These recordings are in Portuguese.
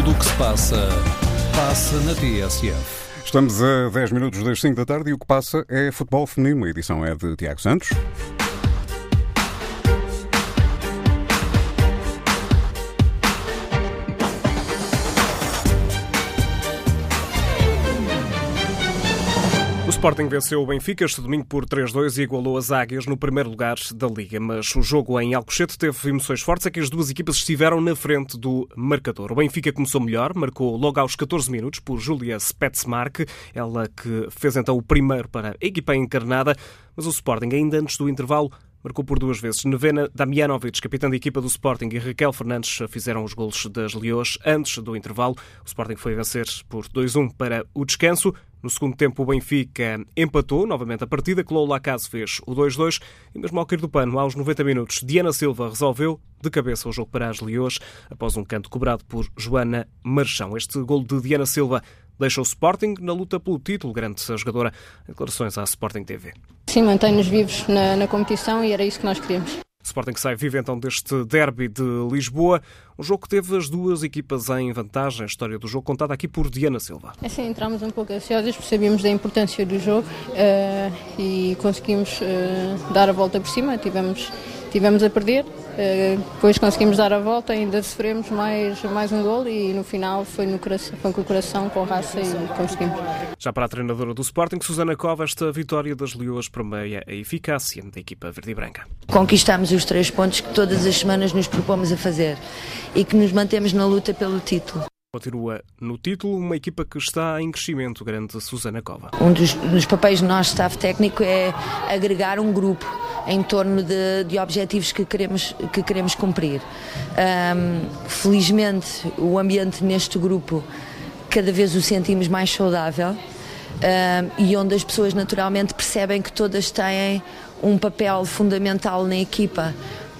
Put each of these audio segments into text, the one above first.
Tudo o que se passa, passa na TSF. Estamos a 10 minutos das 5 da tarde e o que passa é futebol feminino. A edição é de Tiago Santos. Sporting venceu o Benfica este domingo por 3-2 e igualou as Águias no primeiro lugar da Liga. Mas o jogo em Alcochete teve emoções fortes, é que as duas equipas estiveram na frente do marcador. O Benfica começou melhor, marcou logo aos 14 minutos por Julia Spetsmark, ela que fez então o primeiro para a equipa encarnada, mas o Sporting ainda antes do intervalo marcou por duas vezes. Nevena Damjanovic, capitã da equipa do Sporting, e Raquel Fernandes fizeram os golos das Leões antes do intervalo. O Sporting foi vencer por 2-1 para o descanso. No segundo tempo, o Benfica empatou novamente a partida. Clou Lacaze fez o 2-2 e mesmo ao cair do pano, aos 90 minutos, Diana Silva resolveu de cabeça o jogo para as Leões após um canto cobrado por Joana Marchão. Este gol de Diana Silva deixa o Sporting na luta pelo título, grande jogadora declarações à Sporting TV. Sim, mantém-nos vivos na, na competição e era isso que nós queríamos. Sporting sai vive então deste derby de Lisboa, um jogo que teve as duas equipas em vantagem. A história do jogo contada aqui por Diana Silva. Assim, entramos um pouco ansiosos, percebíamos da importância do jogo uh, e conseguimos uh, dar a volta por cima. Tivemos, tivemos a perder, uh, depois conseguimos dar a volta, ainda sofremos mais, mais um gol e no final foi, no coração, foi com o coração, com raça e conseguimos. Já para a treinadora do Sporting, Susana Cova, esta vitória das Leoas permeia a eficácia da equipa verde e branca. Conquistamos os três pontos que todas as semanas nos propomos a fazer e que nos mantemos na luta pelo título. Continua no título uma equipa que está em crescimento, grande Susana Cova. Um dos, dos papéis do nosso staff técnico é agregar um grupo em torno de, de objetivos que queremos, que queremos cumprir. Um, felizmente, o ambiente neste grupo cada vez o sentimos mais saudável. Um, e onde as pessoas naturalmente percebem que todas têm um papel fundamental na equipa,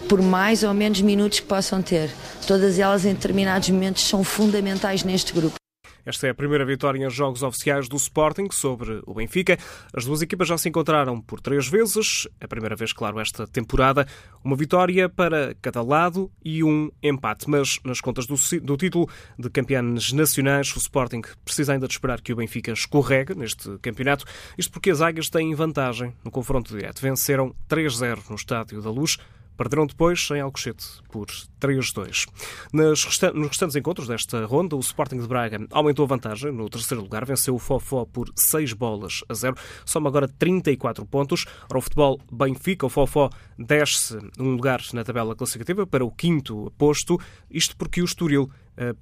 por mais ou menos minutos que possam ter. Todas elas, em determinados momentos, são fundamentais neste grupo. Esta é a primeira vitória em jogos oficiais do Sporting sobre o Benfica. As duas equipas já se encontraram por três vezes, a primeira vez, claro, esta temporada. Uma vitória para cada lado e um empate. Mas nas contas do, do título de campeões nacionais, o Sporting precisa ainda de esperar que o Benfica escorregue neste campeonato. Isto porque as Águias têm vantagem no confronto direto. Venceram 3-0 no Estádio da Luz. Perderam depois em Alcochete por 3-2. Nos restantes encontros desta ronda, o Sporting de Braga aumentou a vantagem. No terceiro lugar, venceu o Fofó por 6 bolas a 0. Soma agora 34 pontos. Ora, o futebol Benfica, o Fofó, desce um lugar na tabela classificativa para o quinto posto. Isto porque o Estoril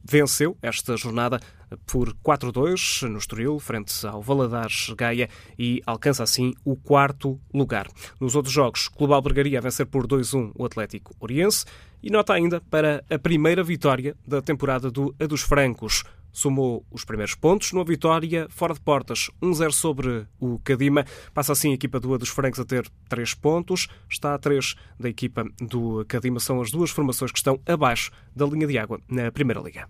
venceu esta jornada por 4-2 no Estoril, frente ao Valadares Gaia e alcança assim o quarto lugar. Nos outros jogos, Clube Albergaria a vencer por 2-1 o Atlético Oriense e nota ainda para a primeira vitória da temporada do A dos Francos. Somou os primeiros pontos numa vitória fora de portas, 1-0 sobre o Cadima. Passa assim a equipa do A dos Francos a ter 3 pontos. Está a 3 da equipa do Cadima. São as duas formações que estão abaixo da linha de água na Primeira Liga.